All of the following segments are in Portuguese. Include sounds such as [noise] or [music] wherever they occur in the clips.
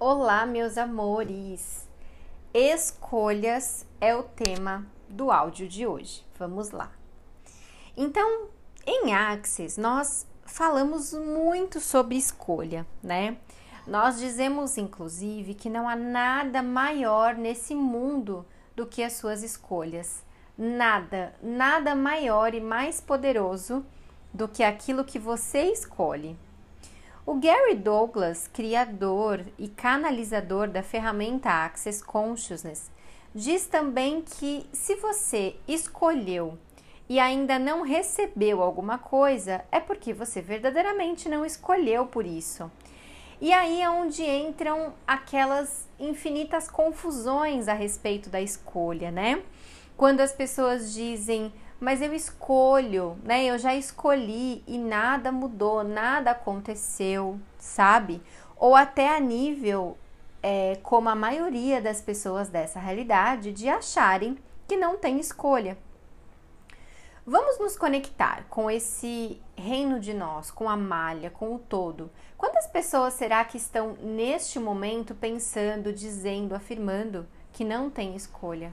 Olá, meus amores! Escolhas é o tema do áudio de hoje. Vamos lá. Então, em Axis, nós falamos muito sobre escolha, né? Nós dizemos, inclusive, que não há nada maior nesse mundo do que as suas escolhas. Nada, nada maior e mais poderoso do que aquilo que você escolhe. O Gary Douglas, criador e canalizador da ferramenta Access Consciousness, diz também que se você escolheu e ainda não recebeu alguma coisa, é porque você verdadeiramente não escolheu por isso. E aí é onde entram aquelas infinitas confusões a respeito da escolha, né? Quando as pessoas dizem, mas eu escolho, né? Eu já escolhi e nada mudou, nada aconteceu, sabe? Ou até a nível, é, como a maioria das pessoas dessa realidade, de acharem que não tem escolha. Vamos nos conectar com esse reino de nós, com a malha, com o todo. Quantas pessoas será que estão neste momento pensando, dizendo, afirmando que não tem escolha?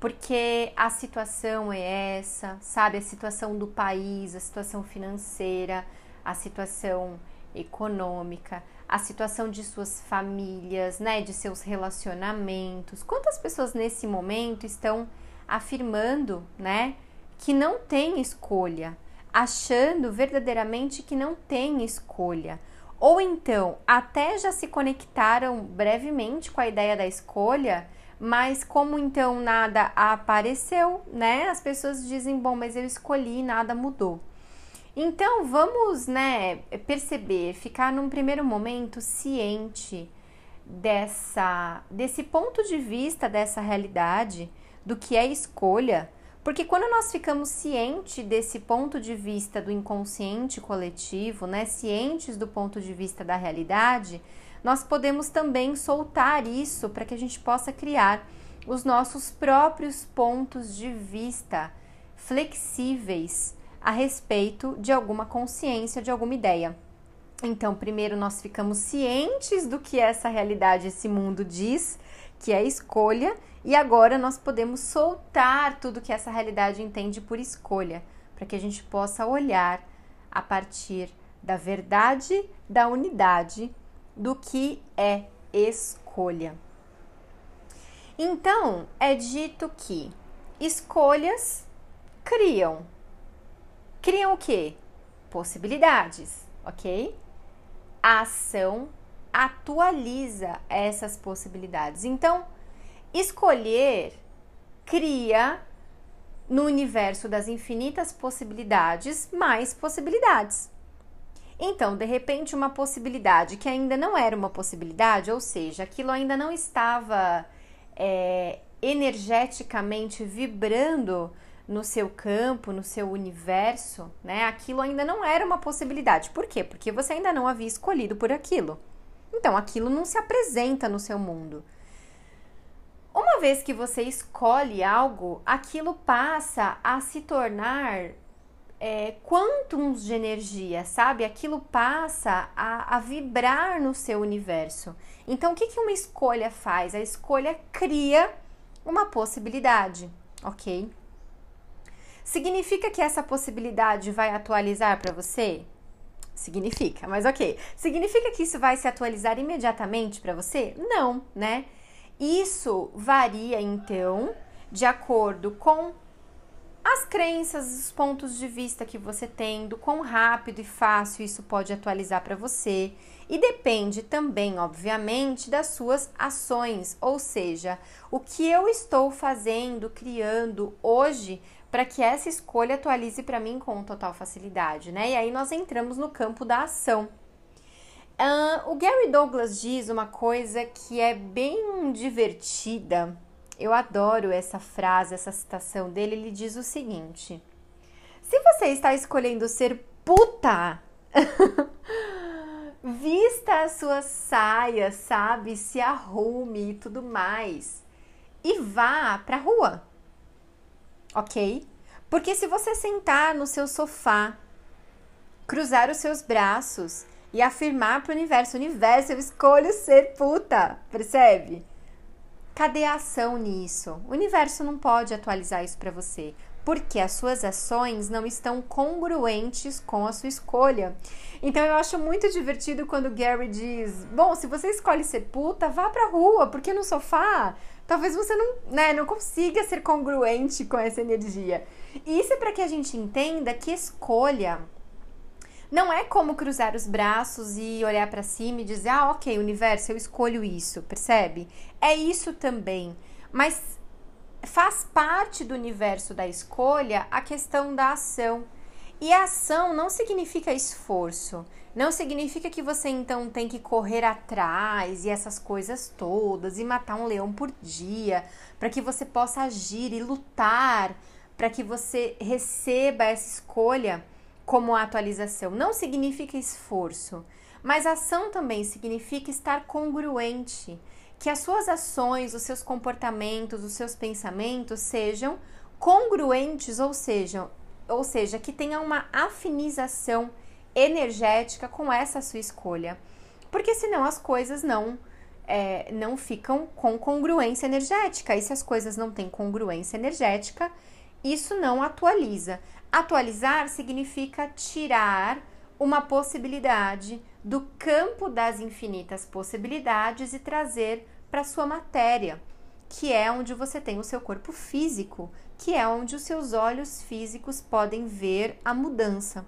Porque a situação é essa, sabe? A situação do país, a situação financeira, a situação econômica, a situação de suas famílias, né? De seus relacionamentos. Quantas pessoas nesse momento estão afirmando, né? Que não tem escolha, achando verdadeiramente que não tem escolha. Ou então, até já se conectaram brevemente com a ideia da escolha mas como então nada apareceu, né? As pessoas dizem, bom, mas eu escolhi, nada mudou. Então vamos, né, perceber, ficar num primeiro momento ciente dessa desse ponto de vista dessa realidade do que é escolha, porque quando nós ficamos cientes desse ponto de vista do inconsciente coletivo, né, cientes do ponto de vista da realidade, nós podemos também soltar isso para que a gente possa criar os nossos próprios pontos de vista flexíveis a respeito de alguma consciência, de alguma ideia. Então, primeiro nós ficamos cientes do que essa realidade, esse mundo diz, que é escolha, e agora nós podemos soltar tudo que essa realidade entende por escolha, para que a gente possa olhar a partir da verdade, da unidade do que é escolha. Então, é dito que escolhas criam. Criam o quê? Possibilidades, ok? A ação atualiza essas possibilidades. Então, escolher cria no universo das infinitas possibilidades mais possibilidades. Então, de repente, uma possibilidade que ainda não era uma possibilidade, ou seja, aquilo ainda não estava é, energeticamente vibrando no seu campo, no seu universo, né? Aquilo ainda não era uma possibilidade. Por quê? Porque você ainda não havia escolhido por aquilo. Então, aquilo não se apresenta no seu mundo. Uma vez que você escolhe algo, aquilo passa a se tornar é, de energia, sabe? Aquilo passa a, a, vibrar no seu universo. Então, o que, que uma escolha faz? A escolha cria uma possibilidade, ok? Significa que essa possibilidade vai atualizar para você? Significa, mas ok. Significa que isso vai se atualizar imediatamente para você? Não, né? Isso varia então de acordo com as crenças, os pontos de vista que você tem, do quão rápido e fácil isso pode atualizar para você. E depende também, obviamente, das suas ações, ou seja, o que eu estou fazendo, criando hoje para que essa escolha atualize para mim com total facilidade, né? E aí nós entramos no campo da ação. Uh, o Gary Douglas diz uma coisa que é bem divertida eu adoro essa frase, essa citação dele. Ele diz o seguinte: Se você está escolhendo ser puta, [laughs] vista a sua saia, sabe? Se arrume e tudo mais. E vá pra rua. Ok? Porque se você sentar no seu sofá, cruzar os seus braços e afirmar para o universo: universo, eu escolho ser puta, percebe? Cadê a ação nisso? O universo não pode atualizar isso para você, porque as suas ações não estão congruentes com a sua escolha. Então eu acho muito divertido quando Gary diz: "Bom, se você escolhe ser puta, vá pra rua, porque no sofá talvez você não, né, não consiga ser congruente com essa energia". Isso é para que a gente entenda que escolha não é como cruzar os braços e olhar para cima e dizer, ah, ok, universo, eu escolho isso, percebe? É isso também. Mas faz parte do universo da escolha a questão da ação. E a ação não significa esforço. Não significa que você então tem que correr atrás e essas coisas todas e matar um leão por dia para que você possa agir e lutar para que você receba essa escolha como atualização. Não significa esforço, mas ação também significa estar congruente. Que as suas ações, os seus comportamentos, os seus pensamentos sejam congruentes, ou seja, ou seja, que tenha uma afinização energética com essa sua escolha. Porque senão as coisas não é, não ficam com congruência energética. E se as coisas não têm congruência energética, isso não atualiza. Atualizar significa tirar uma possibilidade do campo das infinitas possibilidades e trazer para sua matéria, que é onde você tem o seu corpo físico, que é onde os seus olhos físicos podem ver a mudança.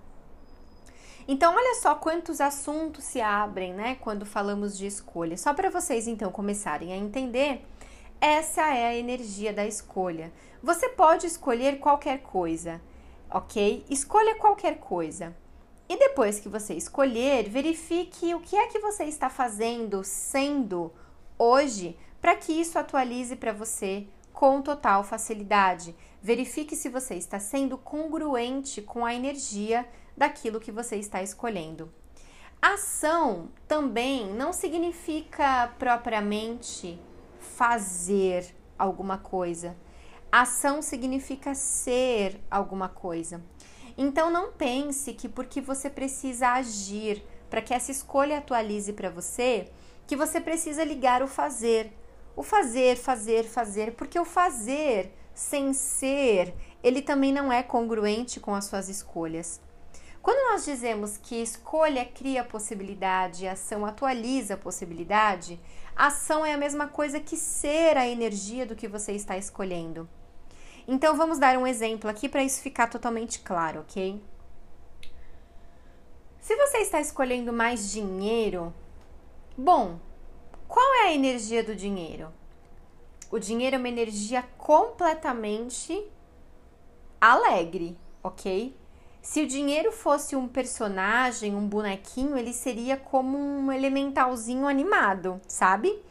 Então, olha só quantos assuntos se abrem, né, quando falamos de escolha. Só para vocês então começarem a entender, essa é a energia da escolha. Você pode escolher qualquer coisa ok? Escolha qualquer coisa. E depois que você escolher, verifique o que é que você está fazendo, sendo hoje, para que isso atualize para você com total facilidade. Verifique se você está sendo congruente com a energia daquilo que você está escolhendo. Ação também não significa propriamente fazer alguma coisa Ação significa ser alguma coisa. Então não pense que porque você precisa agir para que essa escolha atualize para você, que você precisa ligar o fazer. O fazer, fazer, fazer, porque o fazer sem ser, ele também não é congruente com as suas escolhas. Quando nós dizemos que escolha cria possibilidade, ação atualiza a possibilidade, ação é a mesma coisa que ser a energia do que você está escolhendo. Então vamos dar um exemplo aqui para isso ficar totalmente claro, ok? Se você está escolhendo mais dinheiro, bom, qual é a energia do dinheiro? O dinheiro é uma energia completamente alegre, ok? Se o dinheiro fosse um personagem, um bonequinho, ele seria como um elementalzinho animado, sabe?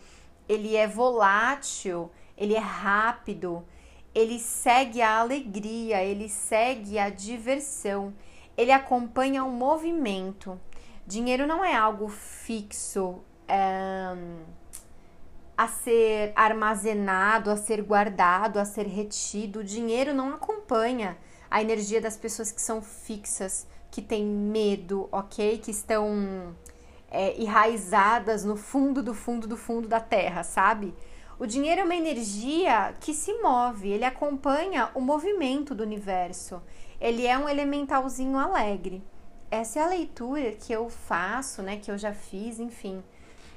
Ele é volátil, ele é rápido, ele segue a alegria, ele segue a diversão, ele acompanha o movimento. Dinheiro não é algo fixo é, a ser armazenado, a ser guardado, a ser retido. O dinheiro não acompanha a energia das pessoas que são fixas, que têm medo, ok? Que estão é, enraizadas no fundo do fundo do fundo da terra, sabe? O dinheiro é uma energia que se move, ele acompanha o movimento do universo. Ele é um elementalzinho alegre. Essa é a leitura que eu faço, né, que eu já fiz, enfim,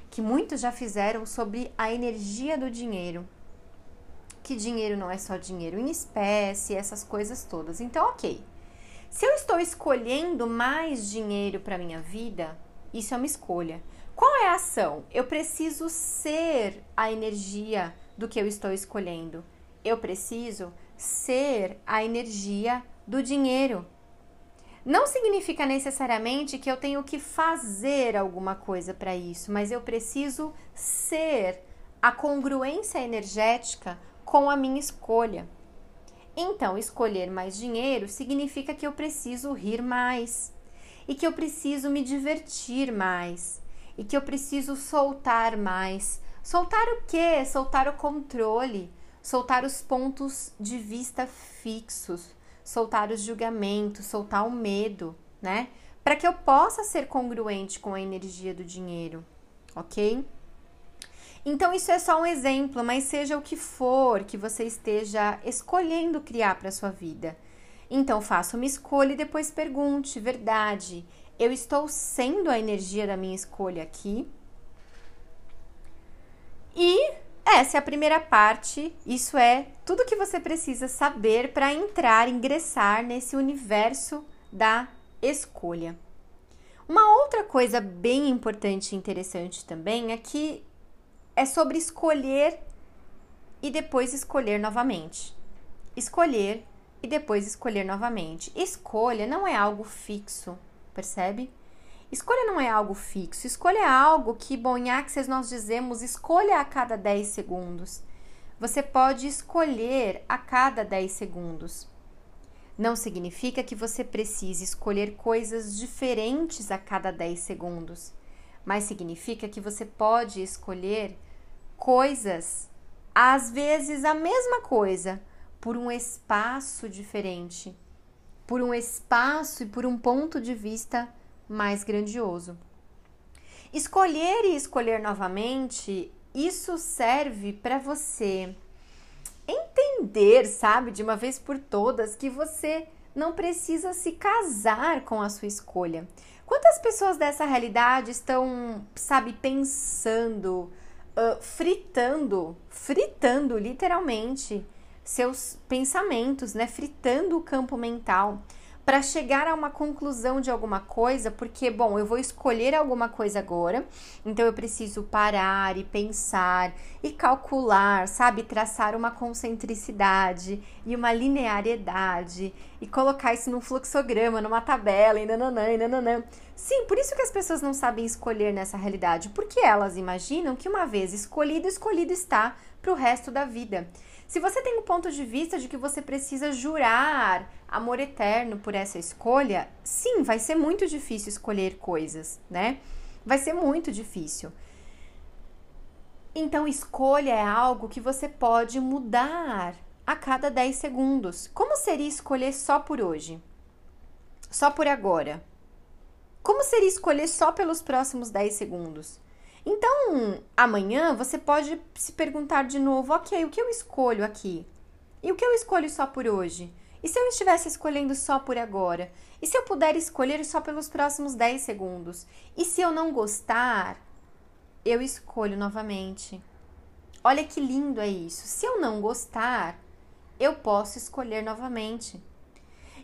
que muitos já fizeram sobre a energia do dinheiro. Que dinheiro não é só dinheiro em espécie, essas coisas todas. Então, OK. Se eu estou escolhendo mais dinheiro para minha vida, isso é uma escolha. Qual é a ação? Eu preciso ser a energia do que eu estou escolhendo. Eu preciso ser a energia do dinheiro. Não significa necessariamente que eu tenho que fazer alguma coisa para isso, mas eu preciso ser a congruência energética com a minha escolha. Então, escolher mais dinheiro significa que eu preciso rir mais e que eu preciso me divertir mais e que eu preciso soltar mais. Soltar o quê? Soltar o controle, soltar os pontos de vista fixos, soltar os julgamentos, soltar o medo, né? para que eu possa ser congruente com a energia do dinheiro, ok? Então, isso é só um exemplo, mas seja o que for que você esteja escolhendo criar para sua vida. Então, faça uma escolha e depois pergunte: verdade, eu estou sendo a energia da minha escolha aqui? E essa é a primeira parte. Isso é tudo que você precisa saber para entrar, ingressar nesse universo da escolha. Uma outra coisa bem importante e interessante também é que é sobre escolher e depois escolher novamente. Escolher e depois escolher novamente. Escolha não é algo fixo, percebe? Escolha não é algo fixo. Escolha é algo que, Access nós dizemos escolha a cada 10 segundos. Você pode escolher a cada 10 segundos. Não significa que você precise escolher coisas diferentes a cada 10 segundos, mas significa que você pode escolher coisas, às vezes a mesma coisa, por um espaço diferente, por um espaço e por um ponto de vista mais grandioso. Escolher e escolher novamente, isso serve para você entender, sabe, de uma vez por todas, que você não precisa se casar com a sua escolha. Quantas pessoas dessa realidade estão, sabe, pensando, uh, fritando, fritando literalmente seus pensamentos, né? Fritando o campo mental para chegar a uma conclusão de alguma coisa, porque, bom, eu vou escolher alguma coisa agora, então eu preciso parar e pensar e calcular, sabe? Traçar uma concentricidade e uma linearidade e colocar isso num fluxograma, numa tabela e nananã e nananã. Sim, por isso que as pessoas não sabem escolher nessa realidade, porque elas imaginam que uma vez escolhido, escolhido está para o resto da vida. Se você tem o um ponto de vista de que você precisa jurar amor eterno por essa escolha, sim, vai ser muito difícil escolher coisas, né? Vai ser muito difícil. Então, escolha é algo que você pode mudar a cada 10 segundos. Como seria escolher só por hoje? Só por agora? Como seria escolher só pelos próximos 10 segundos? Então, amanhã você pode se perguntar de novo: ok, o que eu escolho aqui? E o que eu escolho só por hoje? E se eu estivesse escolhendo só por agora? E se eu puder escolher só pelos próximos 10 segundos? E se eu não gostar, eu escolho novamente. Olha que lindo é isso. Se eu não gostar, eu posso escolher novamente.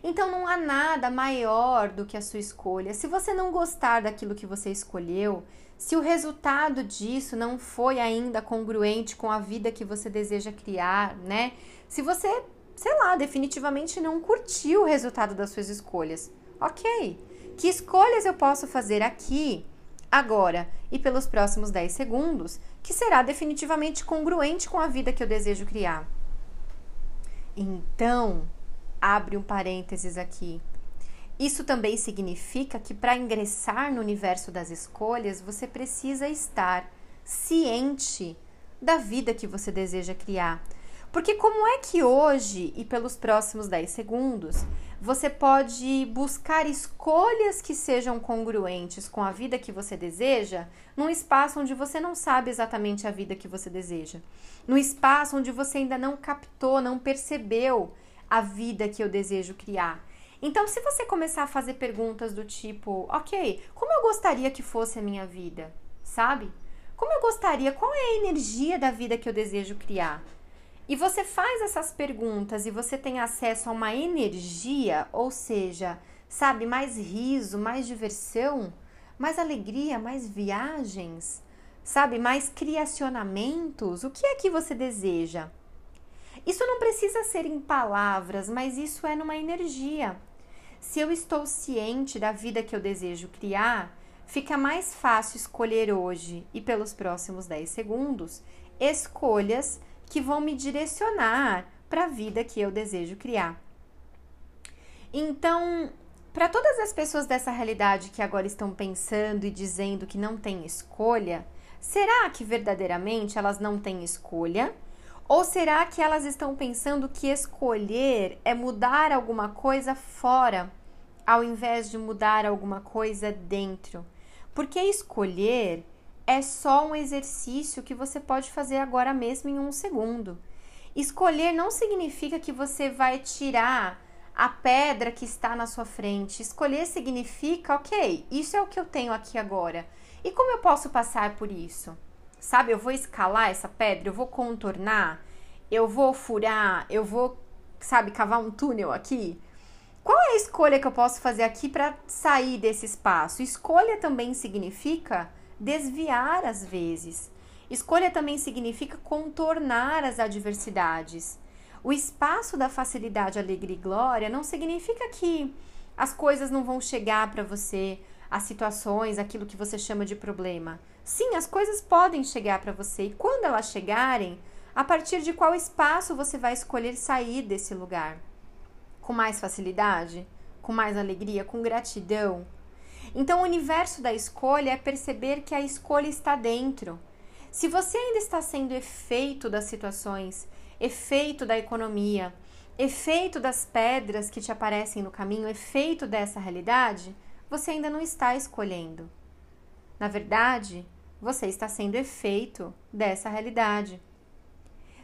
Então não há nada maior do que a sua escolha. Se você não gostar daquilo que você escolheu, se o resultado disso não foi ainda congruente com a vida que você deseja criar, né? Se você, sei lá, definitivamente não curtiu o resultado das suas escolhas, ok. Que escolhas eu posso fazer aqui, agora e pelos próximos 10 segundos que será definitivamente congruente com a vida que eu desejo criar? Então, abre um parênteses aqui. Isso também significa que para ingressar no universo das escolhas, você precisa estar ciente da vida que você deseja criar. Porque como é que hoje e pelos próximos 10 segundos você pode buscar escolhas que sejam congruentes com a vida que você deseja, num espaço onde você não sabe exatamente a vida que você deseja, num espaço onde você ainda não captou, não percebeu a vida que eu desejo criar. Então, se você começar a fazer perguntas do tipo, ok, como eu gostaria que fosse a minha vida? Sabe? Como eu gostaria? Qual é a energia da vida que eu desejo criar? E você faz essas perguntas e você tem acesso a uma energia, ou seja, sabe, mais riso, mais diversão, mais alegria, mais viagens, sabe, mais criacionamentos. O que é que você deseja? Isso não precisa ser em palavras, mas isso é numa energia. Se eu estou ciente da vida que eu desejo criar, fica mais fácil escolher hoje e pelos próximos 10 segundos escolhas que vão me direcionar para a vida que eu desejo criar. Então, para todas as pessoas dessa realidade que agora estão pensando e dizendo que não tem escolha, será que verdadeiramente elas não têm escolha? Ou será que elas estão pensando que escolher é mudar alguma coisa fora ao invés de mudar alguma coisa dentro. Porque escolher é só um exercício que você pode fazer agora mesmo em um segundo. Escolher não significa que você vai tirar a pedra que está na sua frente. Escolher significa, ok, isso é o que eu tenho aqui agora. E como eu posso passar por isso? Sabe, eu vou escalar essa pedra, eu vou contornar, eu vou furar, eu vou, sabe, cavar um túnel aqui. Qual é a escolha que eu posso fazer aqui para sair desse espaço? Escolha também significa desviar às vezes. Escolha também significa contornar as adversidades. O espaço da facilidade, alegria e glória não significa que as coisas não vão chegar para você, as situações, aquilo que você chama de problema. Sim, as coisas podem chegar para você e quando elas chegarem, a partir de qual espaço você vai escolher sair desse lugar? Com mais facilidade? Com mais alegria? Com gratidão? Então, o universo da escolha é perceber que a escolha está dentro. Se você ainda está sendo efeito das situações, efeito da economia, efeito das pedras que te aparecem no caminho, efeito dessa realidade, você ainda não está escolhendo. Na verdade, você está sendo efeito dessa realidade.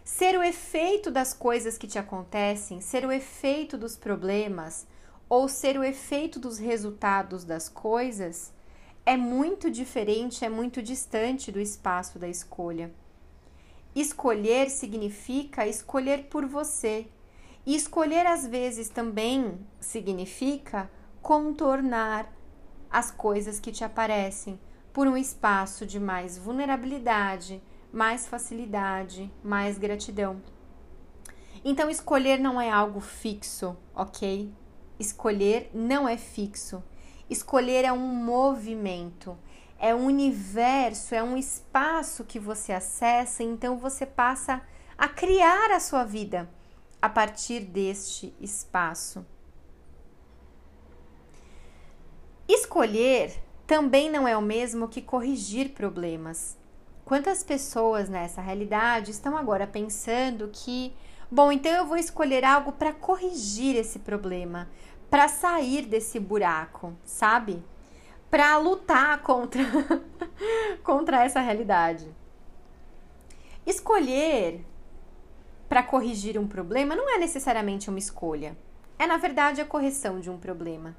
Ser o efeito das coisas que te acontecem, ser o efeito dos problemas ou ser o efeito dos resultados das coisas é muito diferente, é muito distante do espaço da escolha. Escolher significa escolher por você. E escolher às vezes também significa contornar as coisas que te aparecem por um espaço de mais vulnerabilidade, mais facilidade, mais gratidão. Então, escolher não é algo fixo, ok? Escolher não é fixo. Escolher é um movimento é um universo, é um espaço que você acessa, então você passa a criar a sua vida a partir deste espaço. Escolher também não é o mesmo que corrigir problemas. Quantas pessoas nessa realidade estão agora pensando que, bom, então eu vou escolher algo para corrigir esse problema, para sair desse buraco, sabe? para lutar contra, [laughs] contra essa realidade. Escolher para corrigir um problema não é necessariamente uma escolha. É, na verdade, a correção de um problema.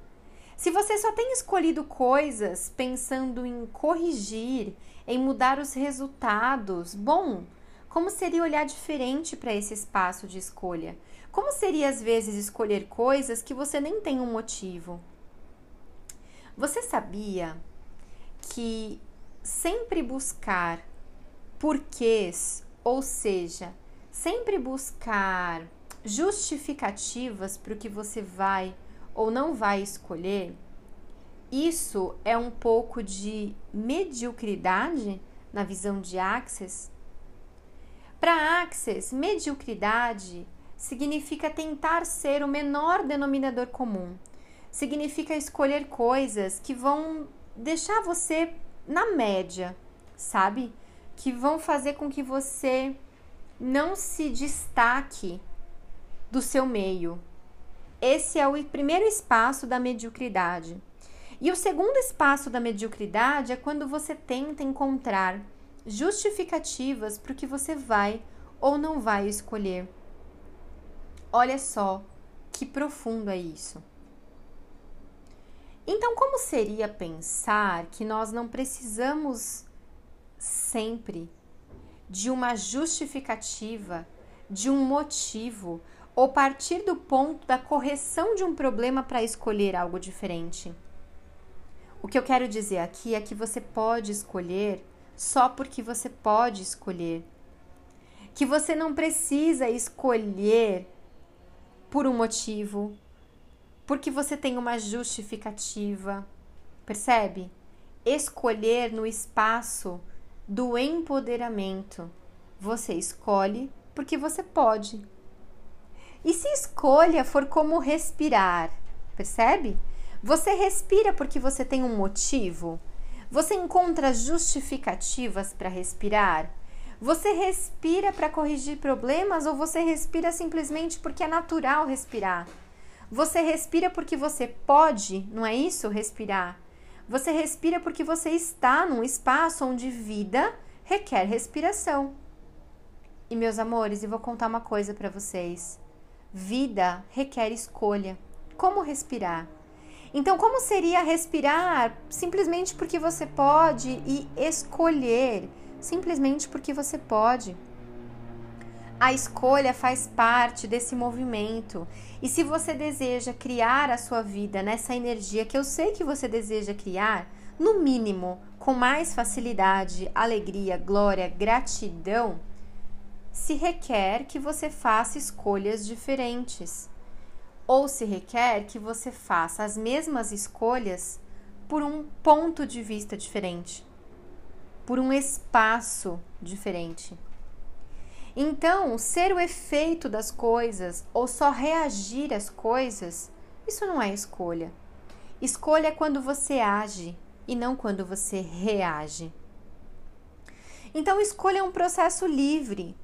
Se você só tem escolhido coisas pensando em corrigir, em mudar os resultados, bom, como seria olhar diferente para esse espaço de escolha? Como seria, às vezes, escolher coisas que você nem tem um motivo? Você sabia que sempre buscar porquês, ou seja, sempre buscar justificativas para o que você vai ou não vai escolher, isso é um pouco de mediocridade na visão de Axis? Para Axis, mediocridade significa tentar ser o menor denominador comum significa escolher coisas que vão deixar você na média, sabe? Que vão fazer com que você não se destaque do seu meio. Esse é o primeiro espaço da mediocridade. E o segundo espaço da mediocridade é quando você tenta encontrar justificativas para o que você vai ou não vai escolher. Olha só que profundo é isso. Então, como seria pensar que nós não precisamos sempre de uma justificativa, de um motivo, ou partir do ponto da correção de um problema para escolher algo diferente? O que eu quero dizer aqui é que você pode escolher só porque você pode escolher. Que você não precisa escolher por um motivo, porque você tem uma justificativa. Percebe? Escolher no espaço do empoderamento. Você escolhe porque você pode. E se escolha for como respirar, percebe? Você respira porque você tem um motivo. Você encontra justificativas para respirar. Você respira para corrigir problemas ou você respira simplesmente porque é natural respirar? Você respira porque você pode, não é isso? Respirar. Você respira porque você está num espaço onde vida requer respiração. E meus amores, eu vou contar uma coisa para vocês. Vida requer escolha. Como respirar? Então, como seria respirar simplesmente porque você pode e escolher simplesmente porque você pode? A escolha faz parte desse movimento. E se você deseja criar a sua vida nessa energia que eu sei que você deseja criar, no mínimo, com mais facilidade, alegria, glória, gratidão, se requer que você faça escolhas diferentes. Ou se requer que você faça as mesmas escolhas por um ponto de vista diferente, por um espaço diferente. Então, ser o efeito das coisas ou só reagir às coisas, isso não é escolha. Escolha é quando você age e não quando você reage. Então, escolha é um processo livre.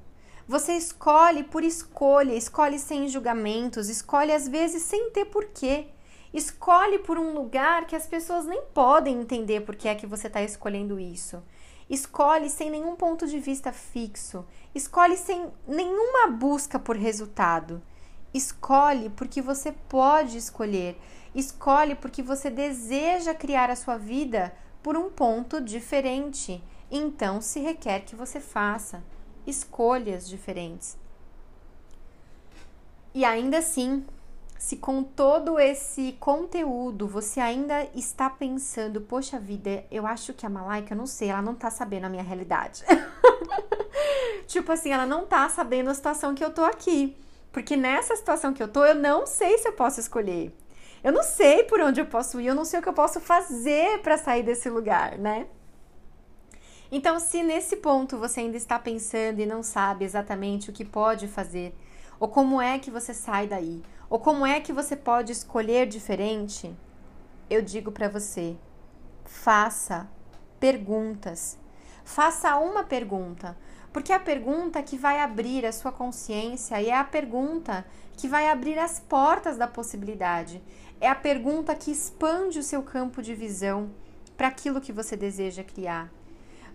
Você escolhe por escolha, escolhe sem julgamentos, escolhe às vezes sem ter porquê. Escolhe por um lugar que as pessoas nem podem entender por que é que você está escolhendo isso. Escolhe sem nenhum ponto de vista fixo. Escolhe sem nenhuma busca por resultado. Escolhe porque você pode escolher. Escolhe porque você deseja criar a sua vida por um ponto diferente. Então se requer que você faça escolhas diferentes. E ainda assim, se com todo esse conteúdo você ainda está pensando, poxa vida, eu acho que a Malaika, não sei, ela não tá sabendo a minha realidade. [laughs] tipo assim, ela não tá sabendo a situação que eu tô aqui. Porque nessa situação que eu tô, eu não sei se eu posso escolher. Eu não sei por onde eu posso ir, eu não sei o que eu posso fazer para sair desse lugar, né? Então, se nesse ponto você ainda está pensando e não sabe exatamente o que pode fazer, ou como é que você sai daí, ou como é que você pode escolher diferente? Eu digo para você: faça perguntas. Faça uma pergunta, porque é a pergunta que vai abrir a sua consciência e é a pergunta que vai abrir as portas da possibilidade. É a pergunta que expande o seu campo de visão para aquilo que você deseja criar.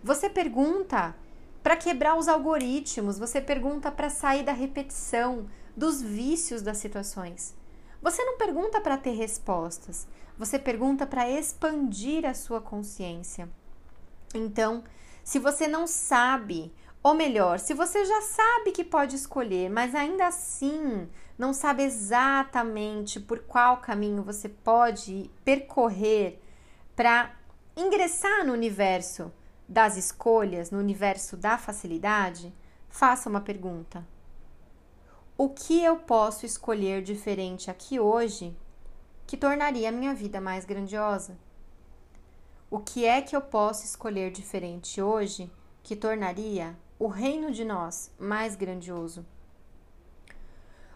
Você pergunta para quebrar os algoritmos, você pergunta para sair da repetição, dos vícios das situações. Você não pergunta para ter respostas, você pergunta para expandir a sua consciência. Então, se você não sabe, ou melhor, se você já sabe que pode escolher, mas ainda assim não sabe exatamente por qual caminho você pode percorrer para ingressar no universo das escolhas, no universo da facilidade, faça uma pergunta o que eu posso escolher diferente aqui hoje que tornaria a minha vida mais grandiosa? O que é que eu posso escolher diferente hoje que tornaria o reino de nós mais grandioso?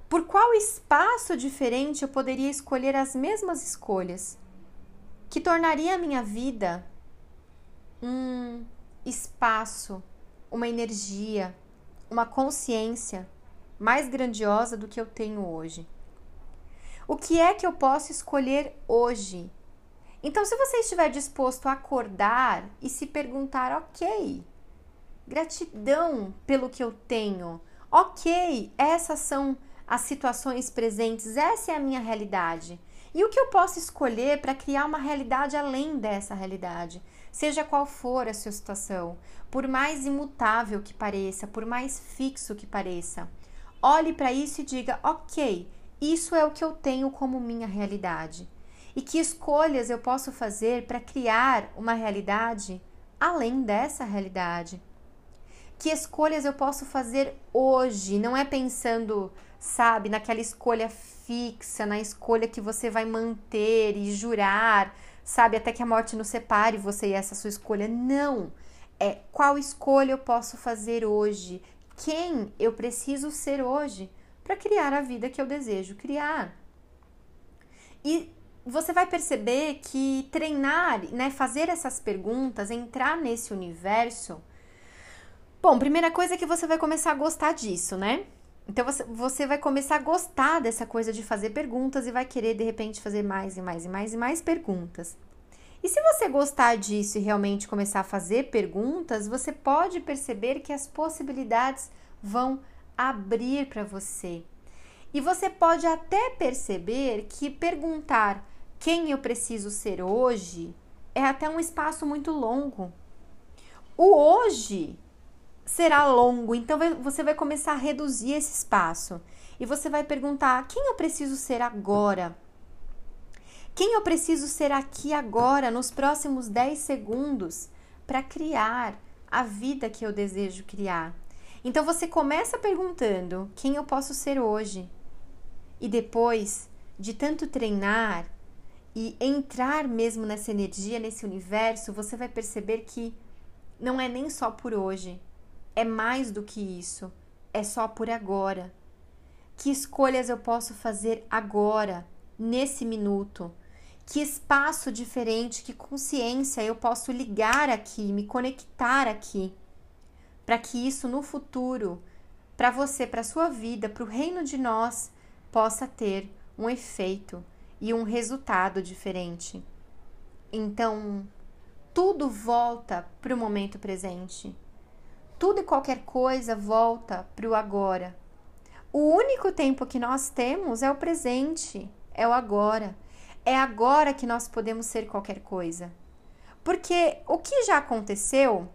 Por qual espaço diferente eu poderia escolher as mesmas escolhas que tornaria a minha vida um espaço, uma energia, uma consciência mais grandiosa do que eu tenho hoje. O que é que eu posso escolher hoje? Então, se você estiver disposto a acordar e se perguntar, ok, gratidão pelo que eu tenho, ok, essas são as situações presentes, essa é a minha realidade. E o que eu posso escolher para criar uma realidade além dessa realidade? Seja qual for a sua situação, por mais imutável que pareça, por mais fixo que pareça. Olhe para isso e diga: ok, isso é o que eu tenho como minha realidade. E que escolhas eu posso fazer para criar uma realidade além dessa realidade? Que escolhas eu posso fazer hoje? Não é pensando, sabe, naquela escolha fixa, na escolha que você vai manter e jurar, sabe, até que a morte nos separe você e essa sua escolha. Não! É qual escolha eu posso fazer hoje? quem eu preciso ser hoje para criar a vida que eu desejo criar. E você vai perceber que treinar, né, fazer essas perguntas, entrar nesse universo. Bom, primeira coisa é que você vai começar a gostar disso, né? Então você, você vai começar a gostar dessa coisa de fazer perguntas e vai querer de repente fazer mais e mais e mais e mais perguntas. E se você gostar disso e realmente começar a fazer perguntas, você pode perceber que as possibilidades vão abrir para você. E você pode até perceber que perguntar quem eu preciso ser hoje é até um espaço muito longo. O hoje será longo, então você vai começar a reduzir esse espaço e você vai perguntar: quem eu preciso ser agora? Quem eu preciso ser aqui agora, nos próximos 10 segundos, para criar a vida que eu desejo criar? Então você começa perguntando: quem eu posso ser hoje? E depois de tanto treinar e entrar mesmo nessa energia, nesse universo, você vai perceber que não é nem só por hoje, é mais do que isso, é só por agora. Que escolhas eu posso fazer agora, nesse minuto? Que espaço diferente, que consciência eu posso ligar aqui, me conectar aqui, para que isso no futuro, para você, para sua vida, para o reino de nós, possa ter um efeito e um resultado diferente. Então, tudo volta para o momento presente. Tudo e qualquer coisa volta para o agora. O único tempo que nós temos é o presente, é o agora. É agora que nós podemos ser qualquer coisa. Porque o que já aconteceu,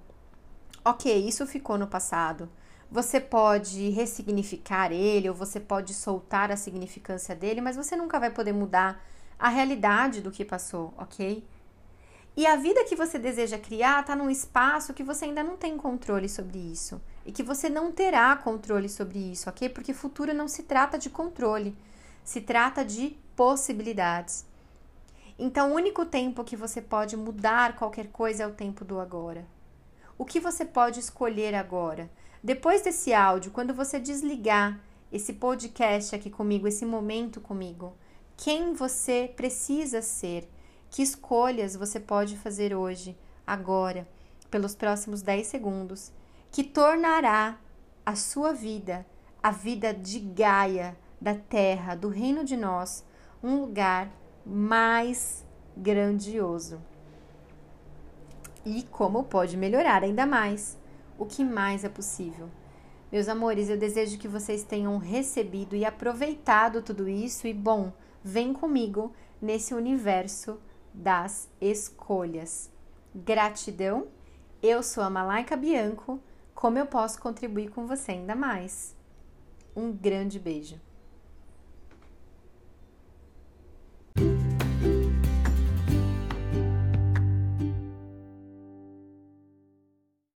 ok, isso ficou no passado. Você pode ressignificar ele ou você pode soltar a significância dele, mas você nunca vai poder mudar a realidade do que passou, ok? E a vida que você deseja criar está num espaço que você ainda não tem controle sobre isso. E que você não terá controle sobre isso, ok? Porque futuro não se trata de controle, se trata de possibilidades. Então, o único tempo que você pode mudar qualquer coisa é o tempo do agora. O que você pode escolher agora? Depois desse áudio, quando você desligar esse podcast aqui comigo, esse momento comigo, quem você precisa ser? Que escolhas você pode fazer hoje, agora, pelos próximos 10 segundos, que tornará a sua vida, a vida de Gaia, da Terra, do reino de nós, um lugar mais grandioso. E como pode melhorar ainda mais? O que mais é possível? Meus amores, eu desejo que vocês tenham recebido e aproveitado tudo isso e bom, vem comigo nesse universo das escolhas. Gratidão. Eu sou a Malaika Bianco. Como eu posso contribuir com você ainda mais? Um grande beijo.